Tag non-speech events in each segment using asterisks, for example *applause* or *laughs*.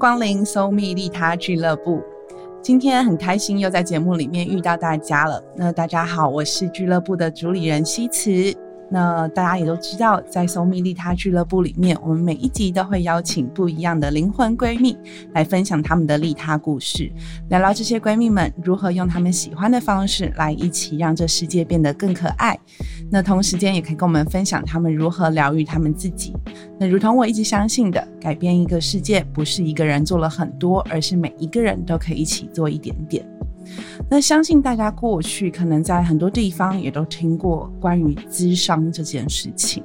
光临 So Me 利他俱乐部。今天很开心又在节目里面遇到大家了。那大家好，我是俱乐部的主理人西慈。那大家也都知道，在搜蜜利他俱乐部里面，我们每一集都会邀请不一样的灵魂闺蜜来分享他们的利他故事，聊聊这些闺蜜们如何用他们喜欢的方式来一起让这世界变得更可爱。那同时间也可以跟我们分享他们如何疗愈他们自己。那如同我一直相信的，改变一个世界不是一个人做了很多，而是每一个人都可以一起做一点点。那相信大家过去可能在很多地方也都听过关于智商这件事情。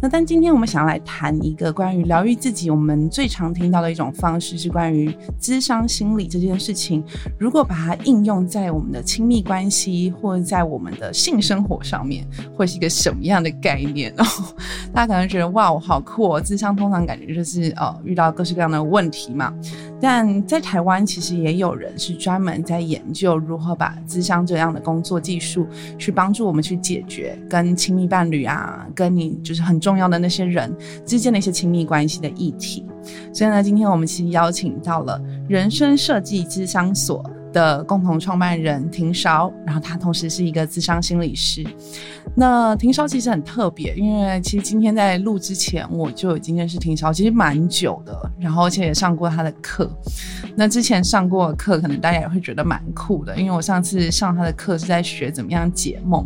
那但今天我们想要来谈一个关于疗愈自己，我们最常听到的一种方式是关于智商心理这件事情。如果把它应用在我们的亲密关系或者在我们的性生活上面，会是一个什么样的概念？哦，*laughs* 大家可能觉得哇，我好酷哦！智商通常感觉就是呃遇到各式各样的问题嘛。但在台湾其实也有人是专门在研究如何把智商这样的工作技术去帮助我们去解决跟亲密伴侣啊，跟你就是。很重要的那些人之间的一些亲密关系的议题，所以呢，今天我们其实邀请到了人生设计咨商所的共同创办人庭韶，然后他同时是一个智商心理师。那庭韶其实很特别，因为其实今天在录之前我就已经认识庭韶，其实蛮久的，然后而且也上过他的课。那之前上过的课，可能大家也会觉得蛮酷的，因为我上次上他的课是在学怎么样解梦，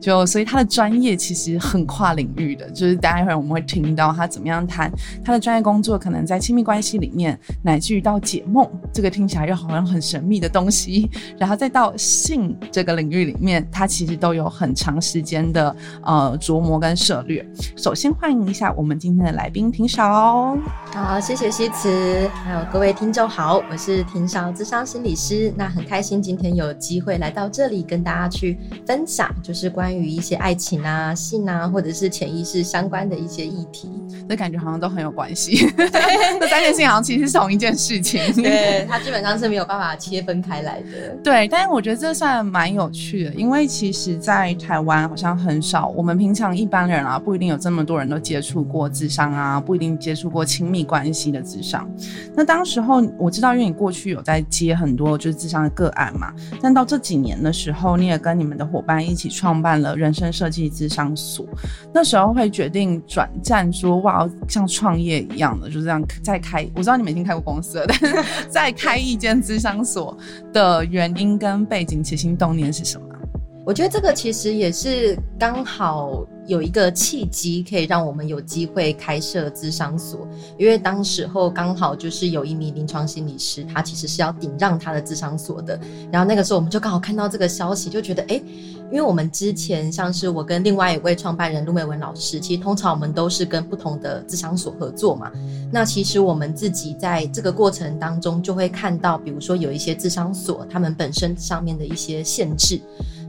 就所以他的专业其实很跨领域的，就是待会儿我们会听到他怎么样谈他的专业工作，可能在亲密关系里面，乃至于到解梦，这个听起来又好像很神秘的东西，然后再到性这个领域里面，它其实都有很长时间。的呃琢磨跟涉略，首先欢迎一下我们今天的来宾庭少。好，谢谢西辞，还有各位听众好，我是庭少智商心理师。那很开心今天有机会来到这里跟大家去分享，就是关于一些爱情啊、性啊，或者是潜意识相关的一些议题。那感觉好像都很有关系，*laughs* 这三件事情好像其实是同一件事情。对，它基本上是没有办法切分开来的。对，但是我觉得这算蛮有趣的，因为其实，在台湾好像。很少，我们平常一般人啊，不一定有这么多人都接触过智商啊，不一定接触过亲密关系的智商。那当时候我知道，因为你过去有在接很多就是智商的个案嘛，但到这几年的时候，你也跟你们的伙伴一起创办了人生设计智商所。那时候会决定转战，说哇，像创业一样的，就这样再开。我知道你们已经开过公司了，但是再开一间智商所的原因跟背景、起心动念是什么？我觉得这个其实也是刚好有一个契机，可以让我们有机会开设智商所。因为当时候刚好就是有一名临床心理师，他其实是要顶让他的智商所的。然后那个时候我们就刚好看到这个消息，就觉得哎，因为我们之前像是我跟另外一位创办人陆美文老师，其实通常我们都是跟不同的智商所合作嘛。那其实我们自己在这个过程当中就会看到，比如说有一些智商所，他们本身上面的一些限制。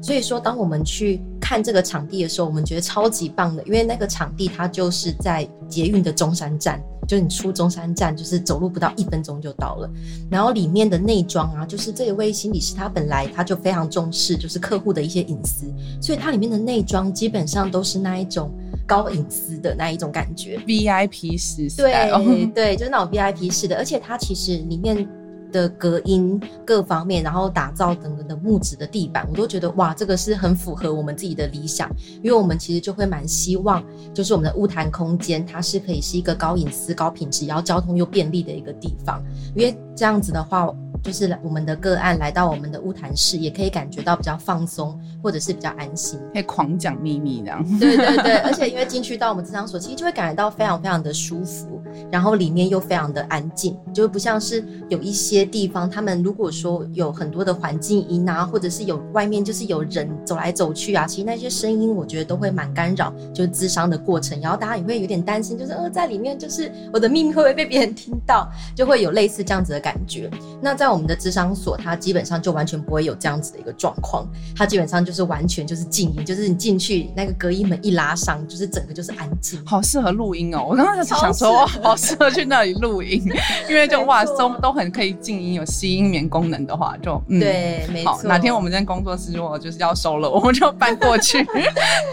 所以说，当我们去看这个场地的时候，我们觉得超级棒的，因为那个场地它就是在捷运的中山站，就你出中山站，就是走路不到一分钟就到了。然后里面的内装啊，就是这一位心理师他本来他就非常重视就是客户的一些隐私，所以它里面的内装基本上都是那一种高隐私的那一种感觉，VIP 式，对对，就是那种 VIP 式的，而且它其实里面。的隔音各方面，然后打造等等的木质的地板，我都觉得哇，这个是很符合我们自己的理想，因为我们其实就会蛮希望，就是我们的物谈空间，它是可以是一个高隐私、高品质，然后交通又便利的一个地方，因为这样子的话。就是我们的个案来到我们的乌谈室，也可以感觉到比较放松，或者是比较安心，可以狂讲秘密这样。对对对，*laughs* 而且因为进去到我们智商所，其实就会感觉到非常非常的舒服，然后里面又非常的安静，就不像是有一些地方，他们如果说有很多的环境音啊，或者是有外面就是有人走来走去啊，其实那些声音我觉得都会蛮干扰，就是智商的过程，然后大家也会有点担心，就是呃在里面就是我的秘密会不会被别人听到，就会有类似这样子的感觉。那在我们的智商所，它基本上就完全不会有这样子的一个状况，它基本上就是完全就是静音，就是你进去那个隔音门一拉上，就是整个就是安静。好适合录音哦！我刚刚在想说，哇，*laughs* 好适合去那里录音，因为就 *laughs* 哇都都很可以静音，有吸音棉功能的话，就嗯，对，没错。*laughs* 哪天我们在工作室如果就是要收了，我们就搬过去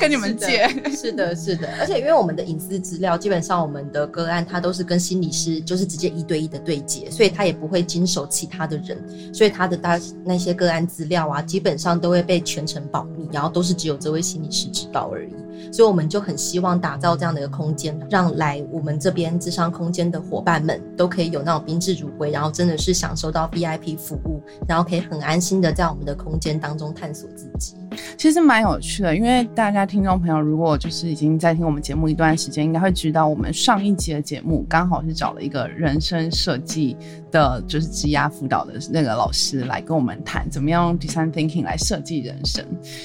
跟你们借。是的，是的，而且因为我们的隐私资料，基本上我们的个案它都是跟心理师就是直接一对一的对接，所以他也不会经手其他他的人，所以他的大那些个案资料啊，基本上都会被全程保密，然后都是只有这位心理师知道而已。所以我们就很希望打造这样的一个空间，让来我们这边智商空间的伙伴们都可以有那种宾至如归，然后真的是享受到 VIP 服务，然后可以很安心的在我们的空间当中探索自己。其实蛮有趣的，因为大家听众朋友如果就是已经在听我们节目一段时间，应该会知道我们上一集的节目刚好是找了一个人生设计的，就是职涯辅导的那个老师来跟我们谈怎么样用 design thinking 来设计人生。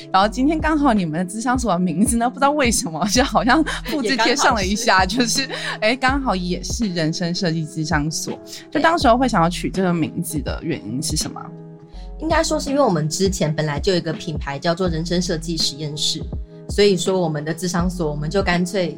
然后今天刚好你们的智商所的名字呢，知道为什么 *laughs* 就好像复制贴上了一下，就是哎，刚好也是人生设计智商所。就当时候会想要取这个名字的原因是什么？应该说是因为我们之前本来就有一个品牌叫做人生设计实验室，所以说我们的智商所我们就干脆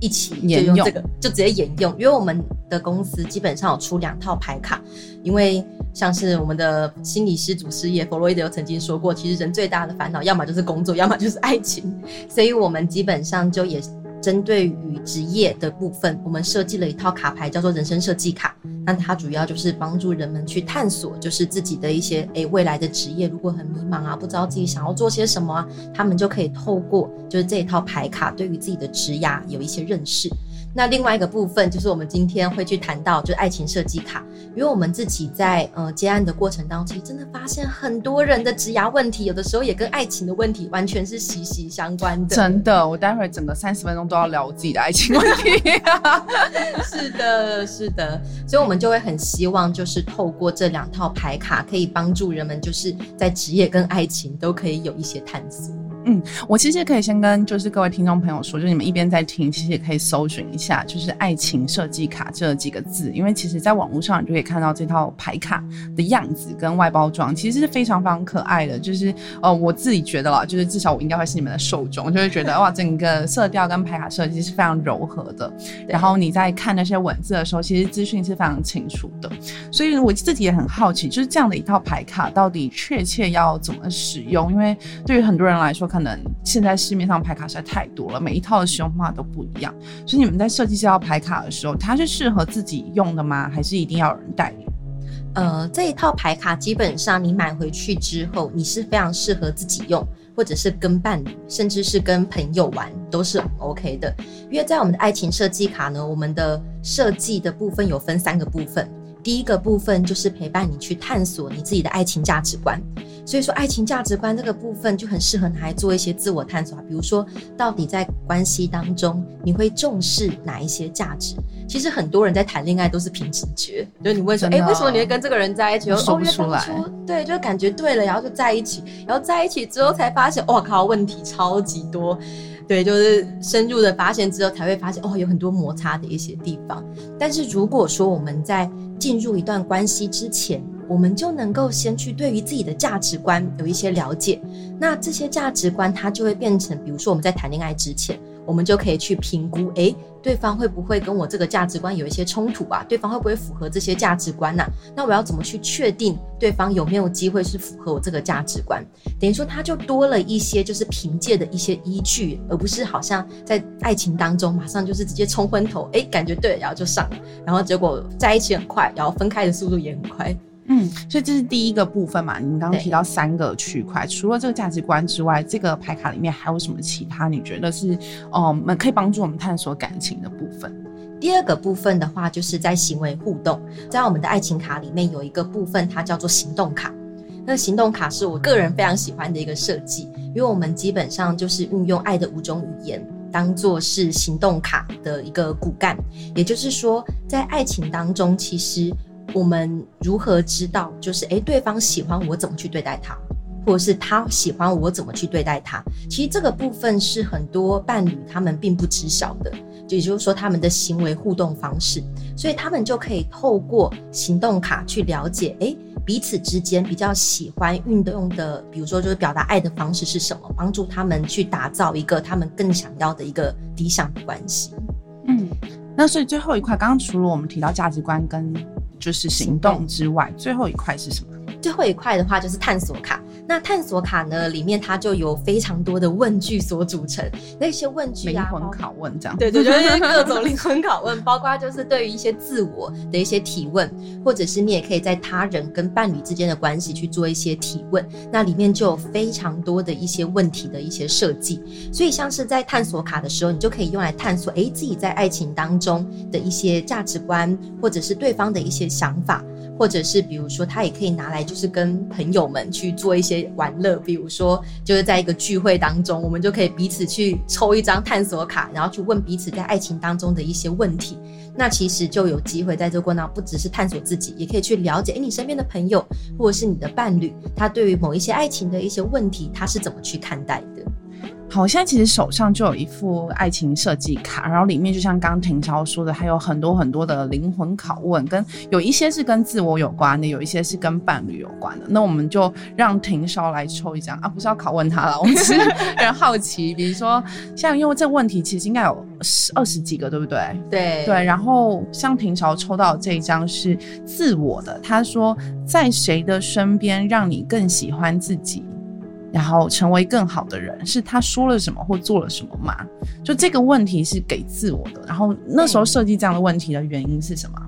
一起沿用这个，就直接沿用。因为我们的公司基本上有出两套牌卡，因为像是我们的心理师祖师爷弗洛伊德曾经说过，其实人最大的烦恼要么就是工作，要么就是爱情，所以我们基本上就也。针对于职业的部分，我们设计了一套卡牌，叫做人生设计卡。那它主要就是帮助人们去探索，就是自己的一些诶未来的职业，如果很迷茫啊，不知道自己想要做些什么啊，他们就可以透过就是这一套牌卡，对于自己的职涯有一些认识。那另外一个部分就是我们今天会去谈到，就是爱情设计卡，因为我们自己在呃接案的过程当中，其实真的发现很多人的职涯问题，有的时候也跟爱情的问题完全是息息相关的。真的，我待会儿整个三十分钟都要聊我自己的爱情问题。*laughs* 是的，是的，所以我们就会很希望，就是透过这两套牌卡，可以帮助人们，就是在职业跟爱情都可以有一些探索。嗯，我其实可以先跟就是各位听众朋友说，就是你们一边在听，其实也可以搜寻一下，就是“爱情设计卡”这几个字，因为其实在网络上你就可以看到这套牌卡的样子跟外包装，其实是非常非常可爱的。就是呃，我自己觉得啦，就是至少我应该会是你们的受众，就会觉得哇，整个色调跟牌卡设计是非常柔和的。然后你在看那些文字的时候，其实资讯是非常清楚的。所以我自己也很好奇，就是这样的一套牌卡到底确切要怎么使用？因为对于很多人来说，可能现在市面上牌卡实在太多了，每一套的使用方法都不一样。所以你们在设计这套牌卡的时候，它是适合自己用的吗？还是一定要有人带领？呃，这一套牌卡基本上你买回去之后，你是非常适合自己用，或者是跟伴侣，甚至是跟朋友玩，都是 OK 的。因为在我们的爱情设计卡呢，我们的设计的部分有分三个部分。第一个部分就是陪伴你去探索你自己的爱情价值观，所以说爱情价值观这个部分就很适合拿来做一些自我探索啊。比如说，到底在关系当中你会重视哪一些价值？其实很多人在谈恋爱都是凭直觉，就是你问说，哎，为什么你会跟这个人在一起？说不出来。对，就感觉对了，然后就在一起，然后在一起之后才发现，哇靠，问题超级多。对，就是深入的发现之后，才会发现哦，有很多摩擦的一些地方。但是如果说我们在进入一段关系之前，我们就能够先去对于自己的价值观有一些了解，那这些价值观它就会变成，比如说我们在谈恋爱之前。我们就可以去评估，哎，对方会不会跟我这个价值观有一些冲突啊？对方会不会符合这些价值观呢？那我要怎么去确定对方有没有机会是符合我这个价值观？等于说，他就多了一些就是凭借的一些依据，而不是好像在爱情当中马上就是直接冲昏头，哎，感觉对，然后就上，然后结果在一起很快，然后分开的速度也很快。嗯，所以这是第一个部分嘛。您刚刚提到三个区块，除了这个价值观之外，这个牌卡里面还有什么其他？你觉得是哦，们可以帮助我们探索感情的部分？第二个部分的话，就是在行为互动，在我们的爱情卡里面有一个部分，它叫做行动卡。那行动卡是我个人非常喜欢的一个设计，因为我们基本上就是运用爱的五种语言，当做是行动卡的一个骨干。也就是说，在爱情当中，其实。我们如何知道，就是诶，对方喜欢我怎么去对待他，或者是他喜欢我怎么去对待他？其实这个部分是很多伴侣他们并不知晓的，也就是说他们的行为互动方式，所以他们就可以透过行动卡去了解，诶，彼此之间比较喜欢运动的，比如说就是表达爱的方式是什么，帮助他们去打造一个他们更想要的一个理想的关系。嗯，那所以最后一块，刚刚除了我们提到价值观跟就是行动之外，最后一块是什么？最后一块的话就是探索卡。那探索卡呢，里面它就有非常多的问句所组成，那些问句啊，灵魂拷问这样。对对，就是各种灵魂拷问，包括就是对于一些自我的一些提问，或者是你也可以在他人跟伴侣之间的关系去做一些提问。那里面就有非常多的一些问题的一些设计，所以像是在探索卡的时候，你就可以用来探索，哎，自己在爱情当中的一些价值观，或者是对方的一些想法。或者是比如说，他也可以拿来，就是跟朋友们去做一些玩乐，比如说，就是在一个聚会当中，我们就可以彼此去抽一张探索卡，然后去问彼此在爱情当中的一些问题。那其实就有机会在这过程当中，不只是探索自己，也可以去了解，哎，你身边的朋友或者是你的伴侣，他对于某一些爱情的一些问题，他是怎么去看待的。好，我现在其实手上就有一副爱情设计卡，然后里面就像刚婷超说的，还有很多很多的灵魂拷问，跟有一些是跟自我有关的，有一些是跟伴侣有关的。那我们就让婷超来抽一张啊，不是要拷问他了，我们是 *laughs* 很好奇。比如说，像因为这个问题其实应该有十二十几个，对不对？对对。然后像婷超抽到这一张是自我的，他说在谁的身边让你更喜欢自己？然后成为更好的人，是他说了什么或做了什么吗？就这个问题是给自我的。然后那时候设计这样的问题的原因是什么？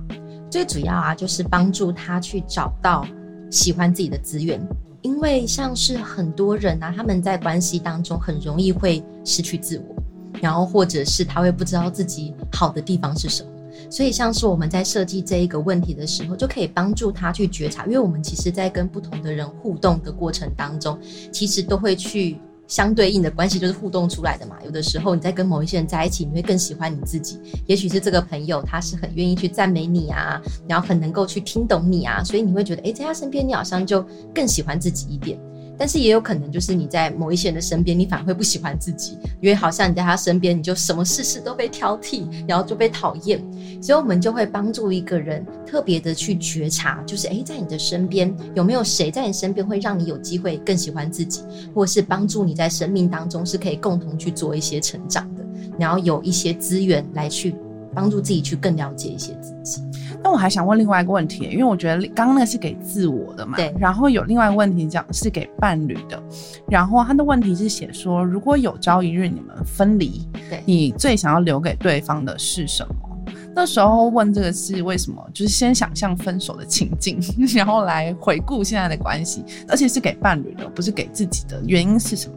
最主要啊，就是帮助他去找到喜欢自己的资源。因为像是很多人啊，他们在关系当中很容易会失去自我，然后或者是他会不知道自己好的地方是什么。所以，像是我们在设计这一个问题的时候，就可以帮助他去觉察，因为我们其实，在跟不同的人互动的过程当中，其实都会去相对应的关系，就是互动出来的嘛。有的时候你在跟某一些人在一起，你会更喜欢你自己，也许是这个朋友他是很愿意去赞美你啊，然后很能够去听懂你啊，所以你会觉得，哎，在他身边你好像就更喜欢自己一点。但是也有可能，就是你在某一些人的身边，你反而会不喜欢自己，因为好像你在他身边，你就什么事事都被挑剔，然后就被讨厌。所以，我们就会帮助一个人特别的去觉察，就是诶，在你的身边有没有谁在你身边会让你有机会更喜欢自己，或是帮助你在生命当中是可以共同去做一些成长的，然后有一些资源来去帮助自己去更了解一些自己。那我还想问另外一个问题，因为我觉得刚刚那个是给自我的嘛，对。然后有另外一个问题讲是给伴侣的，然后他的问题是写说，如果有朝一日你们分离，对，你最想要留给对方的是什么？那时候问这个是为什么？就是先想象分手的情境，然后来回顾现在的关系，而且是给伴侣的，不是给自己的。原因是什么？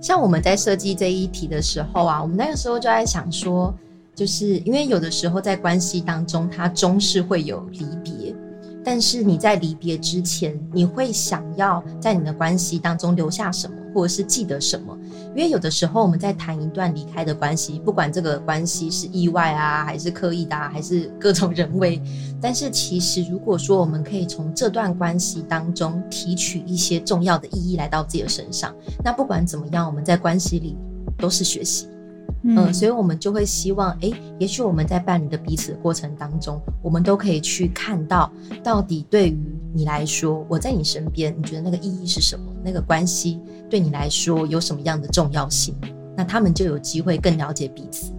像我们在设计这一题的时候啊，我们那个时候就在想说。就是因为有的时候在关系当中，它终是会有离别，但是你在离别之前，你会想要在你的关系当中留下什么，或者是记得什么？因为有的时候我们在谈一段离开的关系，不管这个关系是意外啊，还是刻意的，还是各种人为，但是其实如果说我们可以从这段关系当中提取一些重要的意义来到自己的身上，那不管怎么样，我们在关系里都是学习。嗯，所以我们就会希望，哎，也许我们在伴侣的彼此的过程当中，我们都可以去看到，到底对于你来说，我在你身边，你觉得那个意义是什么？那个关系对你来说有什么样的重要性？那他们就有机会更了解彼此。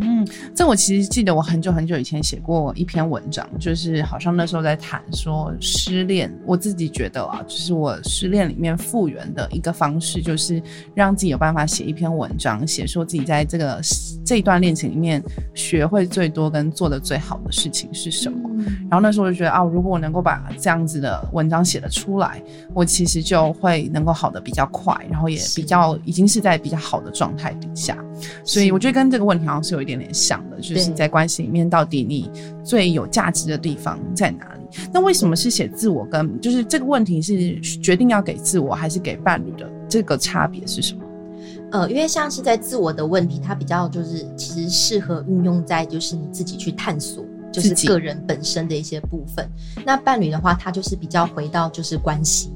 嗯，这我其实记得，我很久很久以前写过一篇文章，就是好像那时候在谈说失恋。我自己觉得啊，就是我失恋里面复原的一个方式，就是让自己有办法写一篇文章，写说自己在这个这一段恋情里面学会最多跟做的最好的事情是什么。然后那时候我就觉得啊，如果我能够把这样子的文章写得出来，我其实就会能够好的比较快，然后也比较已经是在比较好的状态底下。所以我觉得跟这个问题好像是有一点点像的，就是在关系里面到底你最有价值的地方在哪里？那为什么是写自我跟就是这个问题是决定要给自我还是给伴侣的这个差别是什么？呃，因为像是在自我的问题，它比较就是其实适合运用在就是你自己去探索，就是个人本身的一些部分。那伴侣的话，他就是比较回到就是关系，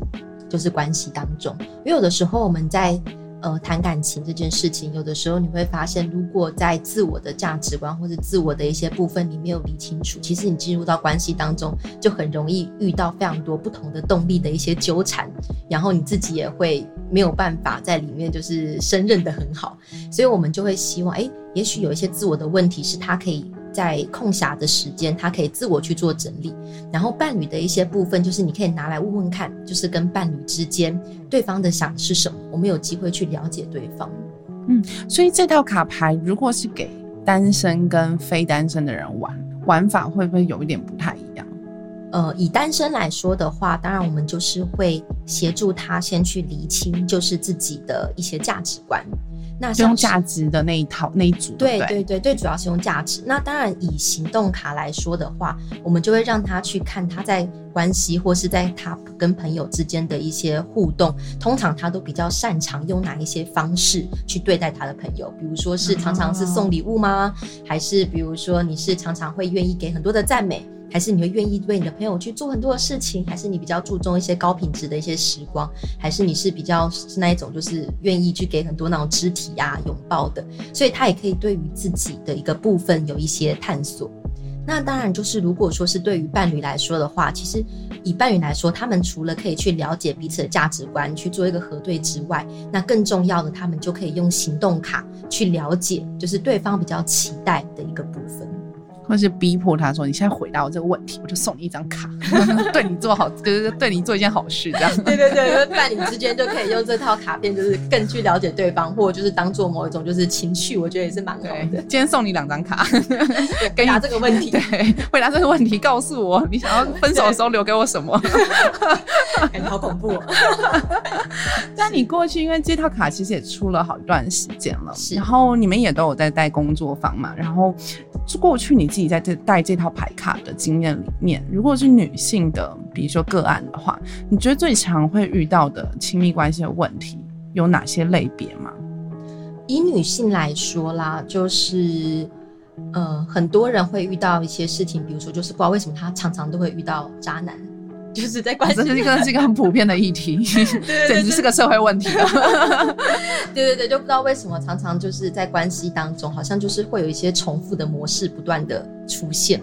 就是关系当中。因为有的时候我们在呃谈感情这件事情，有的时候你会发现，如果在自我的价值观或者自我的一些部分你没有理清楚，其实你进入到关系当中就很容易遇到非常多不同的动力的一些纠缠，然后你自己也会没有办法在里面就是胜任的很好，所以我们就会希望，哎，也许有一些自我的问题是他可以。在空暇的时间，他可以自我去做整理，然后伴侣的一些部分，就是你可以拿来问问看，就是跟伴侣之间对方的想是什么，我们有机会去了解对方。嗯，所以这套卡牌如果是给单身跟非单身的人玩，玩法会不会有一点不太一样？呃，以单身来说的话，当然我们就是会协助他先去厘清，就是自己的一些价值观。那用价值的那一套那一组，对对对，最主要是用价值。那当然，以行动卡来说的话，我们就会让他去看他在关系或是在他跟朋友之间的一些互动，通常他都比较擅长用哪一些方式去对待他的朋友。比如说是常常是送礼物吗？还是比如说你是常常会愿意给很多的赞美？还是你会愿意为你的朋友去做很多的事情？还是你比较注重一些高品质的一些时光？还是你是比较是那一种，就是愿意去给很多那种肢体啊拥抱的？所以他也可以对于自己的一个部分有一些探索。那当然，就是如果说是对于伴侣来说的话，其实以伴侣来说，他们除了可以去了解彼此的价值观，去做一个核对之外，那更重要的，他们就可以用行动卡去了解，就是对方比较期待的一个部分。或是逼迫他说：“你现在回答我这个问题，我就送你一张卡，*laughs* 对你做好，就是对你做一件好事，这样。*laughs* ”对对对，伴侣之间就可以用这套卡片，就是更去了解对方，或者就是当做某一种就是情绪，我觉得也是蛮好的。今天送你两张卡，*laughs* 回答这个问题。对，回答这个问题，告诉我你想要分手的时候留给我什么？感觉好恐怖。但你过去因为这套卡其实也出了好一段时间了，然后你们也都有在带工作坊嘛，然后过去你自己在这带这套牌卡的经验里面，如果是女性的，比如说个案的话，你觉得最常会遇到的亲密关系的问题有哪些类别吗？以女性来说啦，就是呃，很多人会遇到一些事情，比如说就是不知道为什么他常常都会遇到渣男。就是在关系，这是一个是一个很普遍的议题，*laughs* 简直是个社会问题。对对对，就不知道为什么常常就是在关系当中，好像就是会有一些重复的模式不断的出现，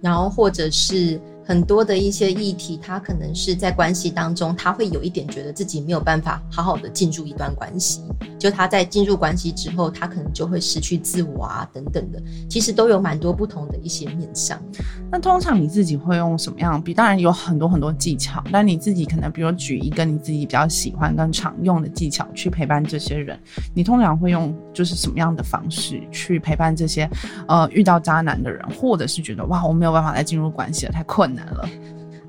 然后或者是。很多的一些议题，他可能是在关系当中，他会有一点觉得自己没有办法好好的进入一段关系。就他在进入关系之后，他可能就会失去自我啊，等等的，其实都有蛮多不同的一些面向。那通常你自己会用什么样？比当然有很多很多技巧，但你自己可能比如举一个你自己比较喜欢跟常用的技巧去陪伴这些人。你通常会用就是什么样的方式去陪伴这些呃遇到渣男的人，或者是觉得哇我没有办法再进入关系了，太困。难了，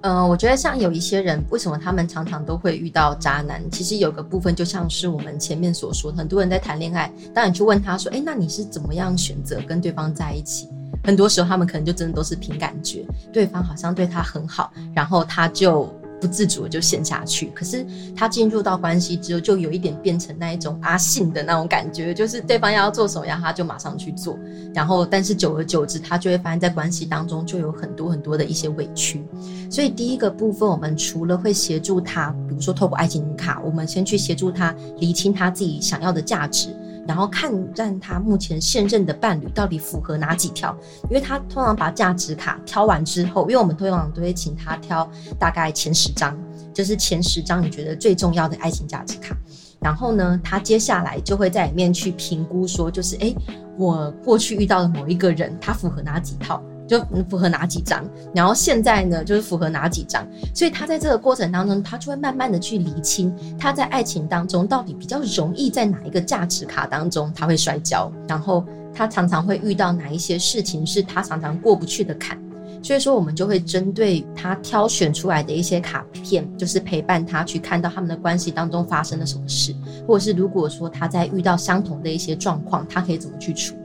嗯，我觉得像有一些人，为什么他们常常都会遇到渣男？其实有个部分就像是我们前面所说，很多人在谈恋爱，当你去问他说：“哎，那你是怎么样选择跟对方在一起？”很多时候他们可能就真的都是凭感觉，对方好像对他很好，然后他就。不自主的就陷下去，可是他进入到关系之后，就有一点变成那一种阿信的那种感觉，就是对方要做什么，他就马上去做。然后，但是久而久之，他就会发现，在关系当中就有很多很多的一些委屈。所以，第一个部分，我们除了会协助他，比如说透过爱情卡，我们先去协助他厘清他自己想要的价值。然后看看他目前现任的伴侣到底符合哪几条，因为他通常把价值卡挑完之后，因为我们通常都会请他挑大概前十张，就是前十张你觉得最重要的爱情价值卡，然后呢，他接下来就会在里面去评估说，就是哎，我过去遇到的某一个人，他符合哪几套。就符合哪几张，然后现在呢，就是符合哪几张，所以他在这个过程当中，他就会慢慢的去厘清他在爱情当中到底比较容易在哪一个价值卡当中他会摔跤，然后他常常会遇到哪一些事情是他常常过不去的坎，所以说我们就会针对他挑选出来的一些卡片，就是陪伴他去看到他们的关系当中发生了什么事，或者是如果说他在遇到相同的一些状况，他可以怎么去处理。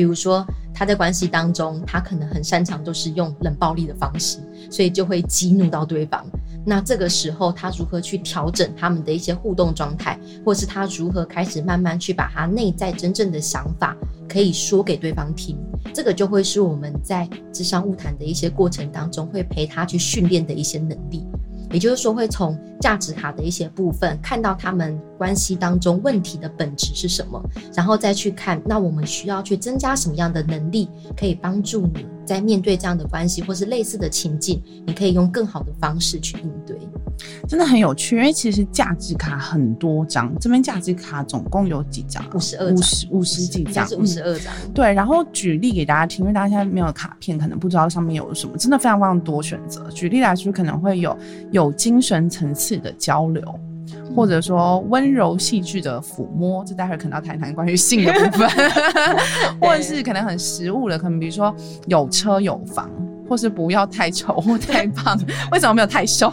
比如说，他在关系当中，他可能很擅长都是用冷暴力的方式，所以就会激怒到对方。那这个时候，他如何去调整他们的一些互动状态，或是他如何开始慢慢去把他内在真正的想法可以说给对方听，这个就会是我们在智商物谈的一些过程当中会陪他去训练的一些能力。也就是说会从价值卡的一些部分看到他们关系当中问题的本质是什么，然后再去看那我们需要去增加什么样的能力，可以帮助你在面对这样的关系或是类似的情境，你可以用更好的方式去应对。真的很有趣，因为其实价值卡很多张，这边价值卡总共有几张？五十二，五十五十几张，五十二张。对，然后举例给大家听，因为大家现在没有卡片，可能不知道上面有什么，真的非常非常多选择。举例来说，可能会有有精神层次的交流，或者说温柔细致的抚摸，这待会可能要谈谈关于性的部分，*laughs* *laughs* 或者是可能很实物的，可能比如说有车有房。或是不要太丑或太 *laughs* 胖，为什么没有太瘦？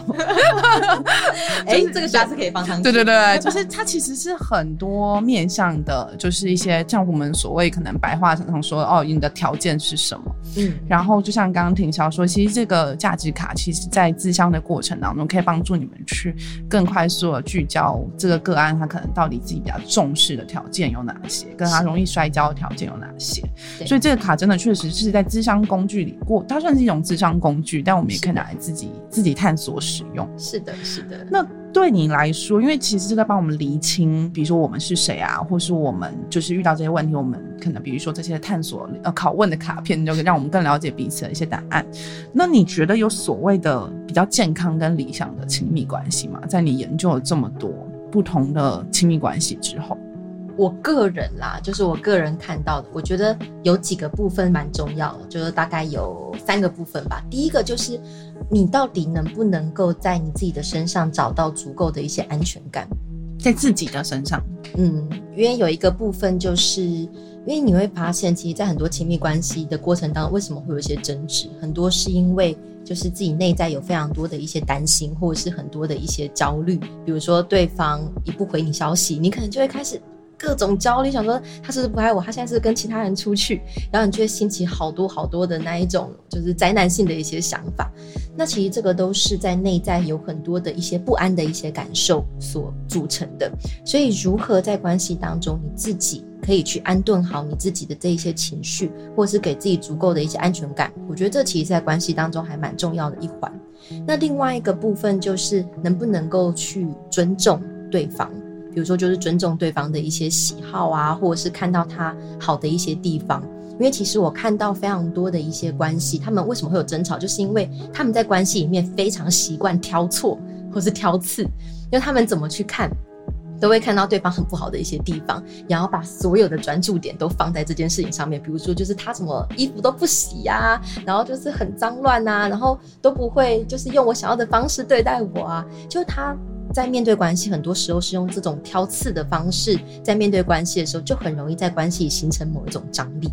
哎，这个下次可以帮他。对对对，就是它其实是很多面向的，就是一些像我们所谓可能白话常常说哦，你的条件是什么？嗯，然后就像刚刚婷潇说，其实这个价值卡，其实在自相的过程当中，可以帮助你们去更快速的聚焦这个个案，他可能到底自己比较重视的条件有哪些，跟他容易摔跤的条件有哪些。所以这个卡真的确实是在智商工具里过，它算是。种智商工具，但我们也可以拿来自己自己探索使用。是的，是的。那对你来说，因为其实是在帮我们厘清，比如说我们是谁啊，或是我们就是遇到这些问题，我们可能比如说这些探索呃拷问的卡片，就让我们更了解彼此的一些答案。那你觉得有所谓的比较健康跟理想的亲密关系吗？在你研究了这么多不同的亲密关系之后？我个人啦，就是我个人看到的，我觉得有几个部分蛮重要的，就是大概有三个部分吧。第一个就是你到底能不能够在你自己的身上找到足够的一些安全感，在自己的身上，嗯，因为有一个部分就是，因为你会发现，其实，在很多亲密关系的过程当中，为什么会有一些争执，很多是因为就是自己内在有非常多的一些担心，或者是很多的一些焦虑，比如说对方一不回你消息，你可能就会开始。各种焦虑，想说他是不是不爱我？他现在是跟其他人出去，然后你就会兴起好多好多的那一种，就是灾难性的一些想法。那其实这个都是在内在有很多的一些不安的一些感受所组成的。所以，如何在关系当中，你自己可以去安顿好你自己的这一些情绪，或是给自己足够的一些安全感，我觉得这其实在关系当中还蛮重要的一环。那另外一个部分就是能不能够去尊重对方。比如说，就是尊重对方的一些喜好啊，或者是看到他好的一些地方。因为其实我看到非常多的一些关系，他们为什么会有争吵，就是因为他们在关系里面非常习惯挑错或是挑刺。因为他们怎么去看，都会看到对方很不好的一些地方，然后把所有的专注点都放在这件事情上面。比如说，就是他什么衣服都不洗呀，然后就是很脏乱呐，然后都不会就是用我想要的方式对待我啊，就他。在面对关系，很多时候是用这种挑刺的方式，在面对关系的时候，就很容易在关系里形成某一种张力。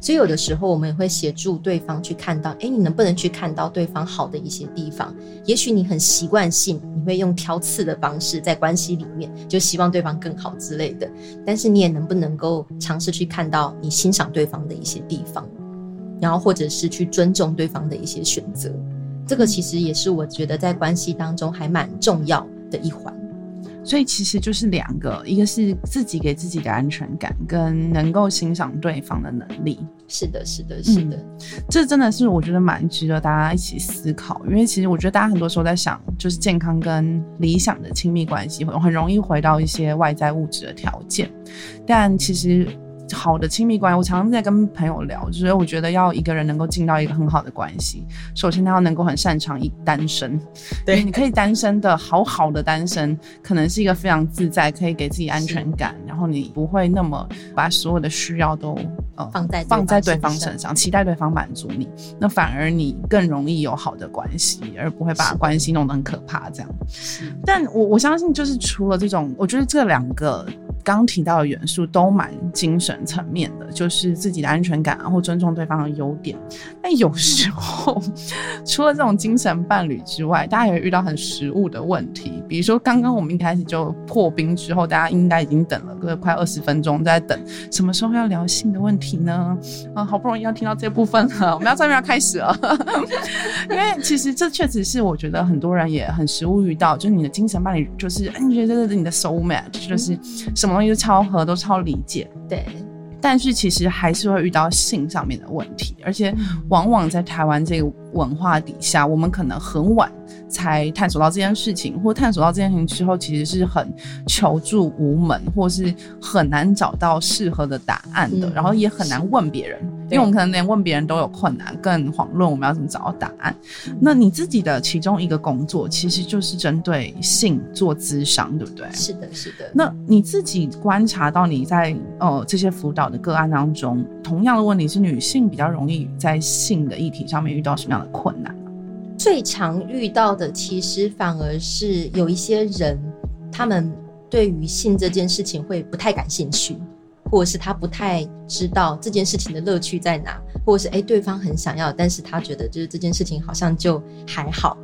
所以有的时候，我们也会协助对方去看到，哎，你能不能去看到对方好的一些地方？也许你很习惯性，你会用挑刺的方式在关系里面，就希望对方更好之类的。但是你也能不能够尝试去看到你欣赏对方的一些地方，然后或者是去尊重对方的一些选择？这个其实也是我觉得在关系当中还蛮重要。的一环，所以其实就是两个，一个是自己给自己的安全感，跟能够欣赏对方的能力。是的，是的，是的，这真的是我觉得蛮值得大家一起思考，因为其实我觉得大家很多时候在想，就是健康跟理想的亲密关系，会很容易回到一些外在物质的条件，但其实。好的亲密关系，我常常在跟朋友聊，就是我觉得要一个人能够进到一个很好的关系，首先他要能够很擅长一单身，对，你可以单身的好好的单身，可能是一个非常自在，可以给自己安全感，然后你不会那么把所有的需要都呃放在放在对方身上，期待对方满足你，那反而你更容易有好的关系，而不会把关系弄得很可怕这样。但我我相信，就是除了这种，我觉得这两个。刚提到的元素都蛮精神层面的，就是自己的安全感，然后尊重对方的优点。但有时候，*laughs* 除了这种精神伴侣之外，大家也会遇到很实物的问题。比如说，刚刚我们一开始就破冰之后，大家应该已经等了个快二十分钟，在等什么时候要聊性的问题呢？啊，好不容易要听到这部分了，我们要正面要开始了。因为其实这确实是我觉得很多人也很实物遇到，就是你的精神伴侣，就是你觉得这是你的 soul mate，就是什么。东西都超合，都超理解，对。但是其实还是会遇到性上面的问题，而且往往在台湾这个文化底下，我们可能很晚才探索到这件事情，或探索到这件事情之后，其实是很求助无门，或是很难找到适合的答案的，嗯然后也很难问别人，因为我们可能连问别人都有困难，更遑论我们要怎么找到答案。那你自己的其中一个工作，其实就是针对性做咨商，对不对？是的，是的。那你自己观察到你在呃这些辅导的个案当中，同样的问题是女性比较容易在性的议题上面遇到什么样的困难？最常遇到的，其实反而是有一些人，他们对于性这件事情会不太感兴趣，或者是他不太知道这件事情的乐趣在哪，或者是诶对方很想要，但是他觉得就是这件事情好像就还好，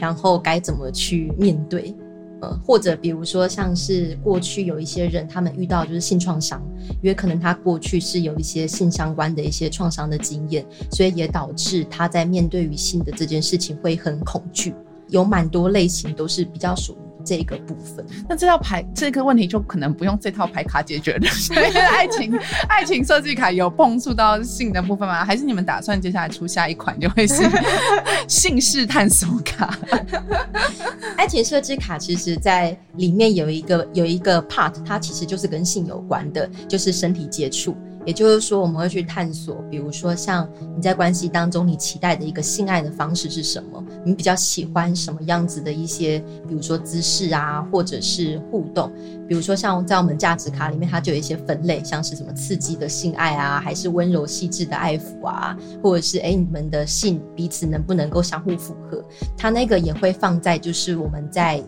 然后该怎么去面对？呃，或者比如说像是过去有一些人，他们遇到就是性创伤，因为可能他过去是有一些性相关的一些创伤的经验，所以也导致他在面对于性的这件事情会很恐惧。有蛮多类型都是比较属于这个部分。那这套牌这个问题就可能不用这套牌卡解决的，所以爱情爱情设计卡有碰触到性的部分吗？还是你们打算接下来出下一款就会是 *laughs* 性事探索卡？*laughs* 爱情设计卡其实在里面有一个有一个 part，它其实就是跟性有关的，就是身体接触。也就是说，我们会去探索，比如说像你在关系当中，你期待的一个性爱的方式是什么？你比较喜欢什么样子的一些，比如说姿势啊，或者是互动。比如说像在我们价值卡里面，它就有一些分类，像是什么刺激的性爱啊，还是温柔细致的爱抚啊，或者是哎你们的性彼此能不能够相互符合？它那个也会放在就是我们在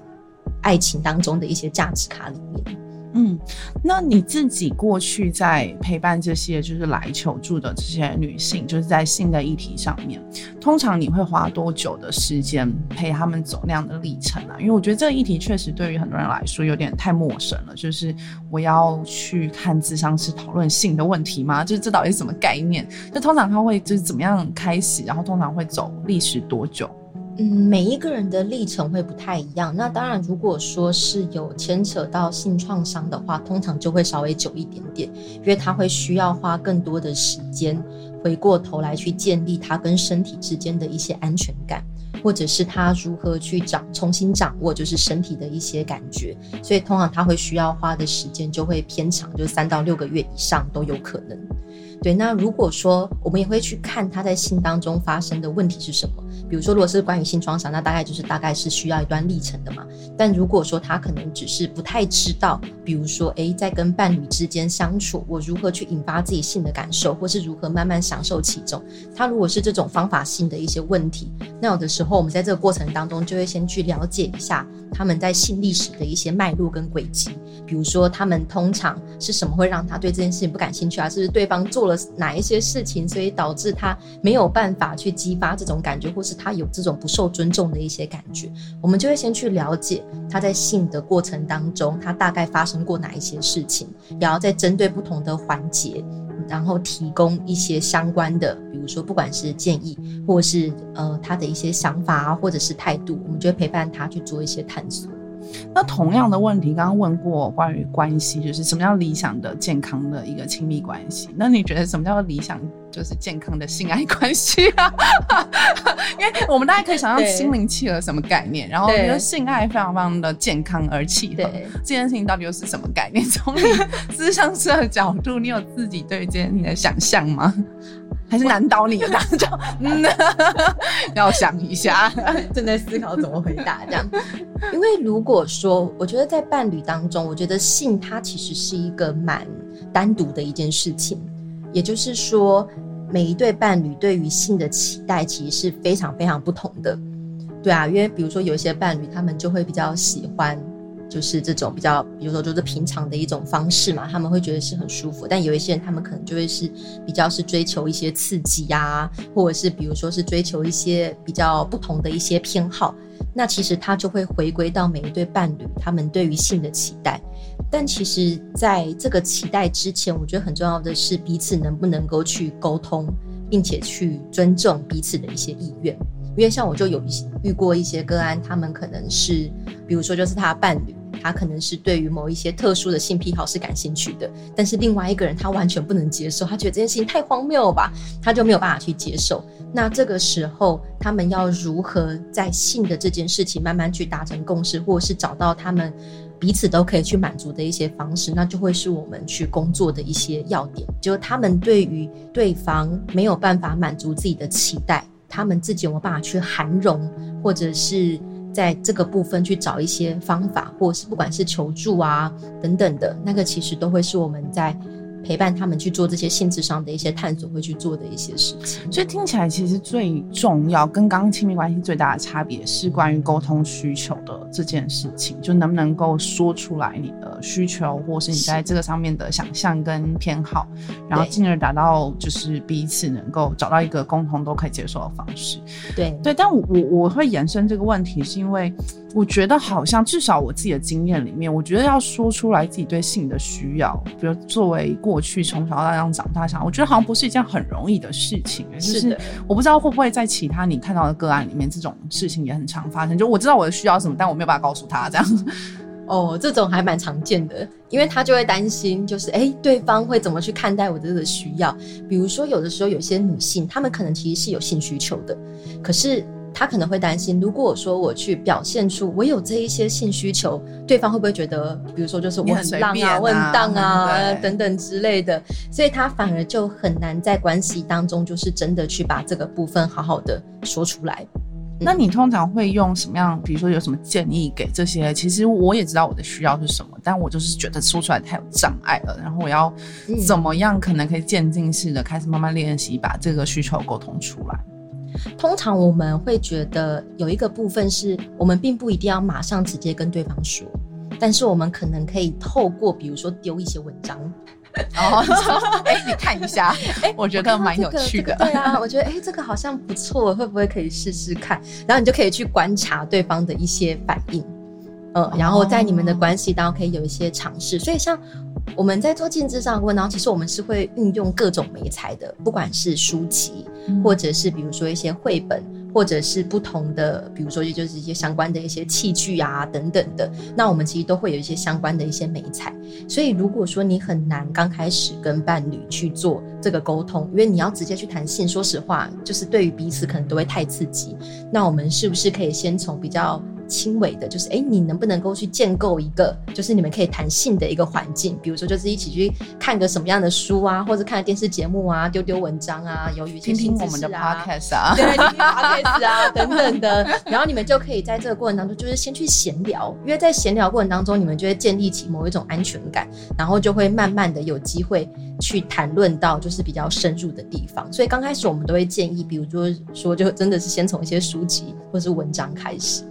爱情当中的一些价值卡里面。嗯，那你自己过去在陪伴这些就是来求助的这些女性，就是在性的议题上面，通常你会花多久的时间陪她们走那样的历程啊？因为我觉得这个议题确实对于很多人来说有点太陌生了，就是我要去看智商师讨论性的问题吗？就是这到底是什么概念？就通常他会就是怎么样开始，然后通常会走历时多久？嗯，每一个人的历程会不太一样。那当然，如果说是有牵扯到性创伤的话，通常就会稍微久一点点，因为他会需要花更多的时间，回过头来去建立他跟身体之间的一些安全感，或者是他如何去掌重新掌握就是身体的一些感觉。所以通常他会需要花的时间就会偏长，就三到六个月以上都有可能。对，那如果说我们也会去看他在性当中发生的问题是什么，比如说如果是关于性创伤，那大概就是大概是需要一段历程的嘛。但如果说他可能只是不太知道，比如说诶，在跟伴侣之间相处，我如何去引发自己性的感受，或是如何慢慢享受其中，他如果是这种方法性的一些问题，那有的时候我们在这个过程当中就会先去了解一下他们在性历史的一些脉络跟轨迹，比如说他们通常是什么会让他对这件事情不感兴趣啊？是不是对方做了哪一些事情，所以导致他没有办法去激发这种感觉，或是他有这种不受尊重的一些感觉？我们就会先去了解他在性的过程当中，他大概发生过哪一些事情，然后再针对不同的环节。然后提供一些相关的，比如说不管是建议，或是呃他的一些想法啊，或者是态度，我们就会陪伴他去做一些探索。那同样的问题，刚刚问过关于关系，就是什么叫理想的、健康的一个亲密关系？那你觉得什么叫做理想，就是健康的性爱关系啊？因为我们大家可以想象心灵契合什么概念，然后觉得性爱非常非常的健康而契合，这件事情到底又是什么概念？从你 *laughs* 思想师的角度，你有自己对这件事情的想象吗？还是难倒你的？*laughs* 就嗯，*laughs* 要想一下。*laughs* 正在思考怎么回答这样。因为如果说，我觉得在伴侣当中，我觉得性它其实是一个蛮单独的一件事情，也就是说，每一对伴侣对于性的期待其实是非常非常不同的。对啊，因为比如说有一些伴侣，他们就会比较喜欢。就是这种比较，比如说就是平常的一种方式嘛，他们会觉得是很舒服。但有一些人，他们可能就会是比较是追求一些刺激呀、或者是比如说是追求一些比较不同的一些偏好。那其实他就会回归到每一对伴侣他们对于性的期待。但其实在这个期待之前，我觉得很重要的是彼此能不能够去沟通，并且去尊重彼此的一些意愿。因为像我就有一些遇过一些个案，他们可能是，比如说就是他的伴侣，他可能是对于某一些特殊的性癖好是感兴趣的，但是另外一个人他完全不能接受，他觉得这件事情太荒谬了吧，他就没有办法去接受。那这个时候，他们要如何在性的这件事情慢慢去达成共识，或者是找到他们彼此都可以去满足的一些方式，那就会是我们去工作的一些要点。就是他们对于对方没有办法满足自己的期待，他们自己有没有办法去涵容，或者是在这个部分去找一些方法，或是不管是求助啊等等的，那个其实都会是我们在。陪伴他们去做这些性质上的一些探索，会去做的一些事情。所以听起来，其实最重要跟刚刚亲密关系最大的差别是关于沟通需求的这件事情，就能不能够说出来你的需求，或是你在这个上面的想象跟偏好，然后进而达到就是彼此能够找到一个共同都可以接受的方式。对对，但我我我会延伸这个问题，是因为。我觉得好像至少我自己的经验里面，我觉得要说出来自己对性的需要，比如作为过去从小到大长大想，我觉得好像不是一件很容易的事情。就是我不知道会不会在其他你看到的个案里面，这种事情也很常发生。就我知道我的需要什么，但我没有办法告诉他这样。*laughs* 哦，这种还蛮常见的，因为他就会担心，就是哎，对方会怎么去看待我的这个需要？比如说，有的时候有些女性，她们可能其实是有性需求的，可是。他可能会担心，如果我说我去表现出我有这一些性需求，对方会不会觉得，比如说就是我很浪啊、我很荡啊等等之类的，所以他反而就很难在关系当中，就是真的去把这个部分好好的说出来。那你通常会用什么样？比如说有什么建议给这些？其实我也知道我的需要是什么，但我就是觉得说出来太有障碍了。然后我要怎么样可能可以渐进式的开始慢慢练习，把这个需求沟通出来。通常我们会觉得有一个部分是我们并不一定要马上直接跟对方说，但是我们可能可以透过比如说丢一些文章，*laughs* 然后哎你看一下，*laughs* 哎我觉得蛮有趣的，对啊，我觉得哎这个好像不错，会不会可以试试看？然后你就可以去观察对方的一些反应，嗯，然后在你们的关系当中可以有一些尝试。所以像我们在做镜子上问，然后其实我们是会运用各种媒材的，不管是书籍。或者是比如说一些绘本，或者是不同的，比如说也就是一些相关的一些器具啊等等的，那我们其实都会有一些相关的一些美彩。所以如果说你很难刚开始跟伴侣去做这个沟通，因为你要直接去谈性，说实话，就是对于彼此可能都会太刺激。那我们是不是可以先从比较？轻微的，就是哎，你能不能够去建构一个，就是你们可以谈性的一个环境？比如说，就是一起去看个什么样的书啊，或者看电视节目啊，丢丢文章啊，有一些听听我们的 podcast 啊，对，听听 podcast 啊等等的。然后你们就可以在这个过程当中，就是先去闲聊，因为在闲聊过程当中，你们就会建立起某一种安全感，然后就会慢慢的有机会去谈论到就是比较深入的地方。所以刚开始我们都会建议，比如说说就真的是先从一些书籍或是文章开始。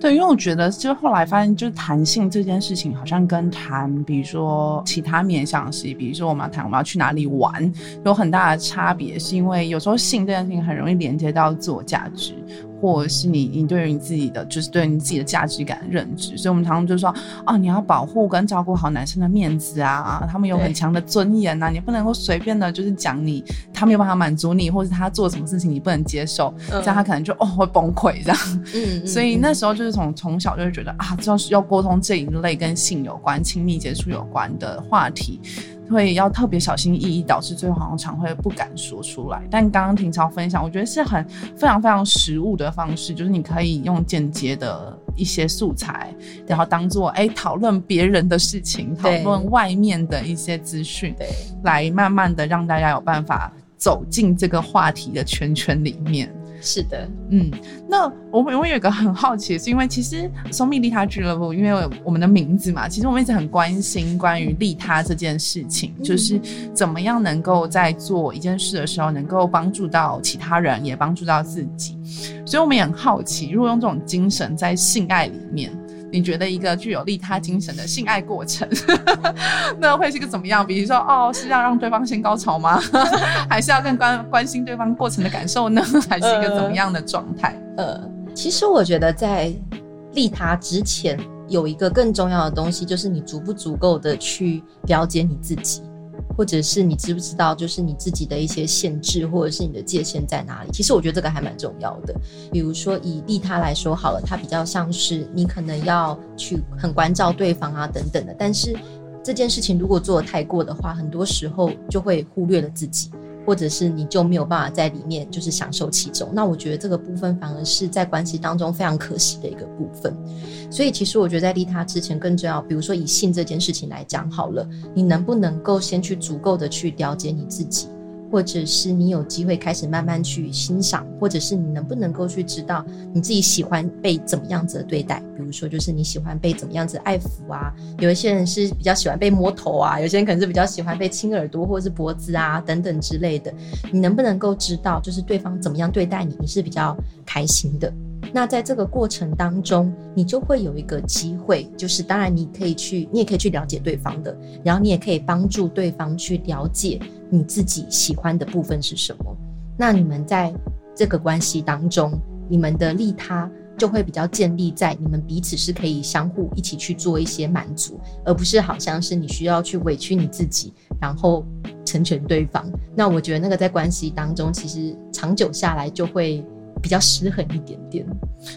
对，因为我觉得，就后来发现，就是谈性这件事情，好像跟谈，比如说其他面向是，比如说我们要谈我们要去哪里玩，有很大的差别，是因为有时候性这件事情很容易连接到自我价值。或者是你，你对于你自己的，就是对你自己的价值感认知，所以我们常常就说，哦，你要保护跟照顾好男生的面子啊，他们有很强的尊严呐，你不能够随便的，就是讲你，他没有办法满足你，或者他做什么事情你不能接受，这样他可能就哦会崩溃这样。嗯，所以那时候就是从从小就会觉得啊，要要沟通这一类跟性有关、亲密接触有关的话题。会要特别小心翼翼，导致最后好像常会不敢说出来。但刚刚婷超分享，我觉得是很非常非常实务的方式，就是你可以用间接的一些素材，然后当做哎讨论别人的事情，讨论外面的一些资讯，对，来慢慢的让大家有办法走进这个话题的圈圈里面。是的，嗯，那我我有一个很好奇，是因为其实松密利他俱乐部，因为我们的名字嘛，其实我们一直很关心关于利他这件事情，就是怎么样能够在做一件事的时候，能够帮助到其他人，也帮助到自己，所以我们也很好奇，如果用这种精神在性爱里面。你觉得一个具有利他精神的性爱过程，*laughs* 那会是个怎么样？比如说，哦，是要让对方先高潮吗？*laughs* 还是要更关关心对方过程的感受呢？*laughs* 还是一个怎么样的状态？呃，其实我觉得在利他之前，有一个更重要的东西，就是你足不足够的去了解你自己。或者是你知不知道，就是你自己的一些限制，或者是你的界限在哪里？其实我觉得这个还蛮重要的。比如说以利他来说好了，它比较像是你可能要去很关照对方啊等等的。但是这件事情如果做的太过的话，很多时候就会忽略了自己。或者是你就没有办法在里面就是享受其中。那我觉得这个部分反而是在关系当中非常可惜的一个部分。所以其实我觉得在利他之前更重要，比如说以性这件事情来讲好了，你能不能够先去足够的去了解你自己？或者是你有机会开始慢慢去欣赏，或者是你能不能够去知道你自己喜欢被怎么样子的对待？比如说，就是你喜欢被怎么样子爱抚啊？有一些人是比较喜欢被摸头啊，有些人可能是比较喜欢被亲耳朵或者是脖子啊等等之类的。你能不能够知道，就是对方怎么样对待你，你是比较开心的？那在这个过程当中，你就会有一个机会，就是当然你可以去，你也可以去了解对方的，然后你也可以帮助对方去了解你自己喜欢的部分是什么。那你们在这个关系当中，你们的利他就会比较建立在你们彼此是可以相互一起去做一些满足，而不是好像是你需要去委屈你自己，然后成全对方。那我觉得那个在关系当中，其实长久下来就会。比较失衡一点点，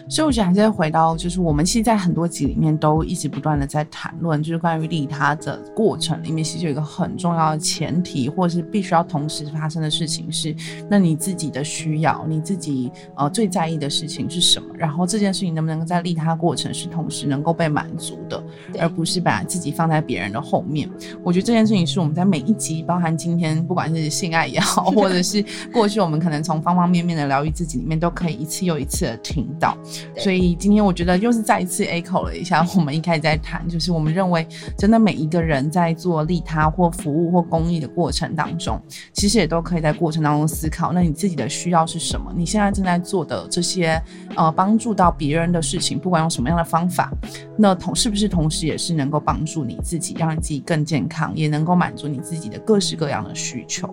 所以我觉得还是回到，就是我们其实，在很多集里面都一直不断的在谈论，就是关于利他的过程里面，其实有一个很重要的前提，或者是必须要同时发生的事情是，那你自己的需要，你自己呃最在意的事情是什么？然后这件事情能不能够在利他过程是同时能够被满足的，而不是把自己放在别人的后面。我觉得这件事情是我们在每一集，包含今天不管是性爱也好，或者是过去我们可能从方方面面的疗愈自己里面都。可以一次又一次的听到，所以今天我觉得又是再一次 echo 了一下。我们一开始在谈，就是我们认为真的每一个人在做利他或服务或公益的过程当中，其实也都可以在过程当中思考，那你自己的需要是什么？你现在正在做的这些呃帮助到别人的事情，不管用什么样的方法，那同是不是同时也是能够帮助你自己，让你自己更健康，也能够满足你自己的各式各样的需求。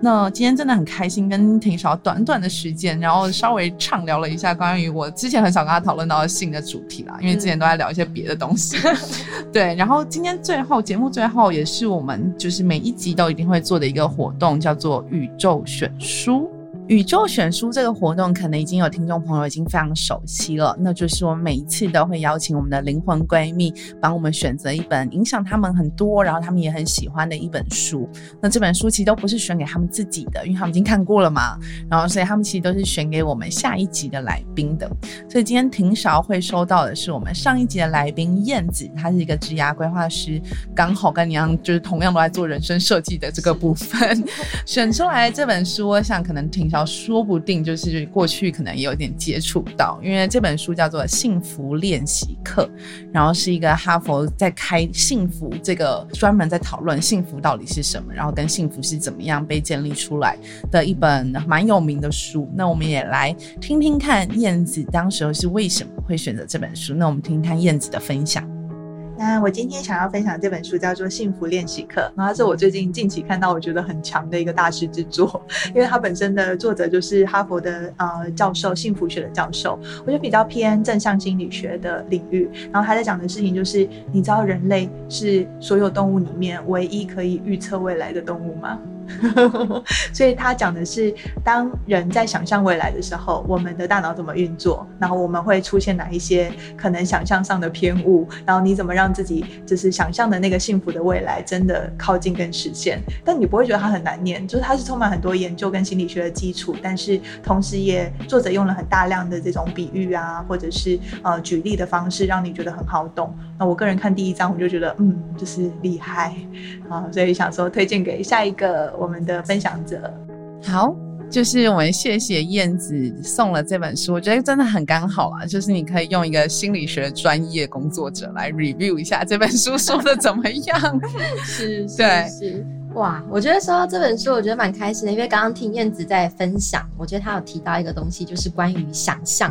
那今天真的很开心，跟婷少短短的时间，然后稍微畅聊了一下关于我之前很少跟他讨论到的性的主题啦，因为之前都在聊一些别的东西。*laughs* 对，然后今天最后节目最后也是我们就是每一集都一定会做的一个活动，叫做宇宙选书。宇宙选书这个活动，可能已经有听众朋友已经非常熟悉了。那就是我们每一次都会邀请我们的灵魂闺蜜，帮我们选择一本影响他们很多，然后他们也很喜欢的一本书。那这本书其实都不是选给他们自己的，因为他们已经看过了嘛。然后所以他们其实都是选给我们下一集的来宾的。所以今天婷韶会收到的是我们上一集的来宾燕子，她是一个职涯规划师，刚好跟你一样，就是同样都在做人生设计的这个部分，*laughs* 选出来这本书，我想可能婷说不定就是过去可能也有点接触到，因为这本书叫做《幸福练习课》，然后是一个哈佛在开幸福这个专门在讨论幸福到底是什么，然后跟幸福是怎么样被建立出来的一本蛮有名的书。那我们也来听听看燕子当时候是为什么会选择这本书。那我们听听看燕子的分享。那我今天想要分享这本书叫做《幸福练习课》，然后是我最近近期看到我觉得很强的一个大师之作，*laughs* 因为它本身的作者就是哈佛的呃教授，幸福学的教授，我觉得比较偏正向心理学的领域。然后他在讲的事情就是，你知道人类是所有动物里面唯一可以预测未来的动物吗？所以他讲的是，当人在想象未来的时候，我们的大脑怎么运作，然后我们会出现哪一些可能想象上的偏误，然后你怎么让自己就是想象的那个幸福的未来真的靠近跟实现？但你不会觉得它很难念，就是它是充满很多研究跟心理学的基础，但是同时也作者用了很大量的这种比喻啊，或者是呃举例的方式，让你觉得很好懂。那我个人看第一章，我就觉得嗯，就是厉害啊，所以想说推荐给下一个。我们的分享者，好，就是我们谢谢燕子送了这本书，我觉得真的很刚好啊，*laughs* 就是你可以用一个心理学专业工作者来 review 一下这本书说的怎么样，*laughs* 是，对，是，哇，我觉得说到这本书，我觉得蛮开心的，因为刚刚听燕子在分享，我觉得她有提到一个东西，就是关于想象。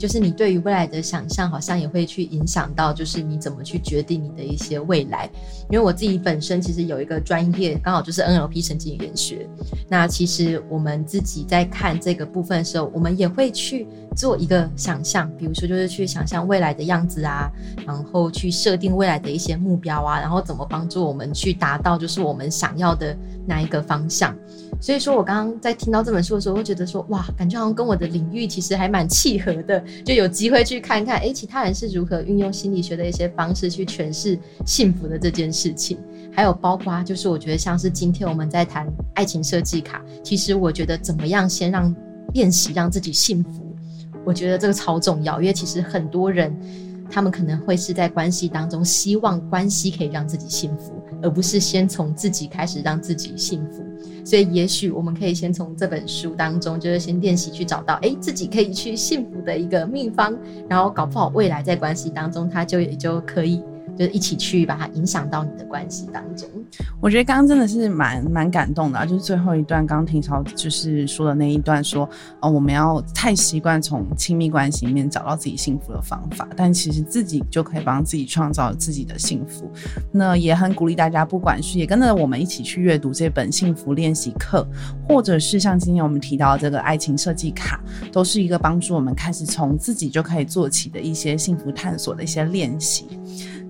就是你对于未来的想象，好像也会去影响到，就是你怎么去决定你的一些未来。因为我自己本身其实有一个专业，刚好就是 NLP 神经语言学。那其实我们自己在看这个部分的时候，我们也会去做一个想象，比如说就是去想象未来的样子啊，然后去设定未来的一些目标啊，然后怎么帮助我们去达到就是我们想要的那一个方向。所以说我刚刚在听到这本书的时候，会觉得说，哇，感觉好像跟我的领域其实还蛮契合的，就有机会去看看，哎，其他人是如何运用心理学的一些方式去诠释幸福的这件事情。还有包括就是我觉得像是今天我们在谈爱情设计卡，其实我觉得怎么样先让练习让自己幸福，我觉得这个超重要，因为其实很多人。他们可能会是在关系当中，希望关系可以让自己幸福，而不是先从自己开始让自己幸福。所以，也许我们可以先从这本书当中，就是先练习去找到，哎，自己可以去幸福的一个秘方，然后搞不好未来在关系当中，他就也就可以。就是一起去把它影响到你的关系当中。我觉得刚刚真的是蛮蛮感动的啊！就是最后一段，刚听超就是说的那一段，说哦，我们要太习惯从亲密关系里面找到自己幸福的方法，但其实自己就可以帮自己创造自己的幸福。那也很鼓励大家，不管是也跟着我们一起去阅读这本幸福练习课，或者是像今天我们提到这个爱情设计卡，都是一个帮助我们开始从自己就可以做起的一些幸福探索的一些练习。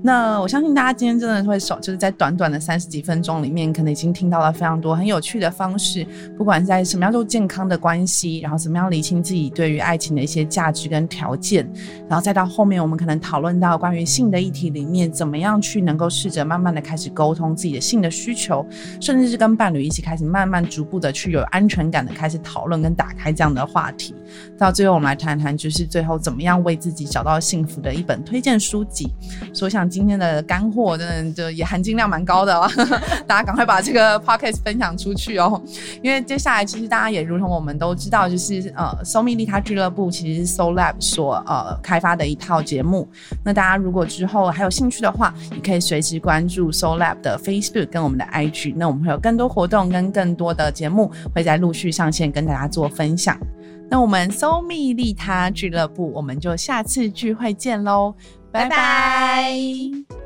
那我相信大家今天真的会手，就是在短短的三十几分钟里面，可能已经听到了非常多很有趣的方式。不管在什么样都健康的关系，然后怎么样理清自己对于爱情的一些价值跟条件，然后再到后面我们可能讨论到关于性的议题里面，怎么样去能够试着慢慢的开始沟通自己的性的需求，甚至是跟伴侣一起开始慢慢逐步的去有安全感的开始讨论跟打开这样的话题。到最后我们来谈谈，就是最后怎么样为自己找到幸福的一本推荐书籍。所以想。今天的干货真的就也含金量蛮高的哦，*laughs* 大家赶快把这个 podcast 分享出去哦，因为接下来其实大家也如同我们都知道，就是呃，So 米利他俱乐部其实是 So Lab 所呃开发的一套节目。那大家如果之后还有兴趣的话，也可以随时关注 So Lab 的 Facebook 跟我们的 IG，那我们会有更多活动跟更多的节目会在陆续上线跟大家做分享。那我们 So 米利他俱乐部，我们就下次聚会见喽。拜拜。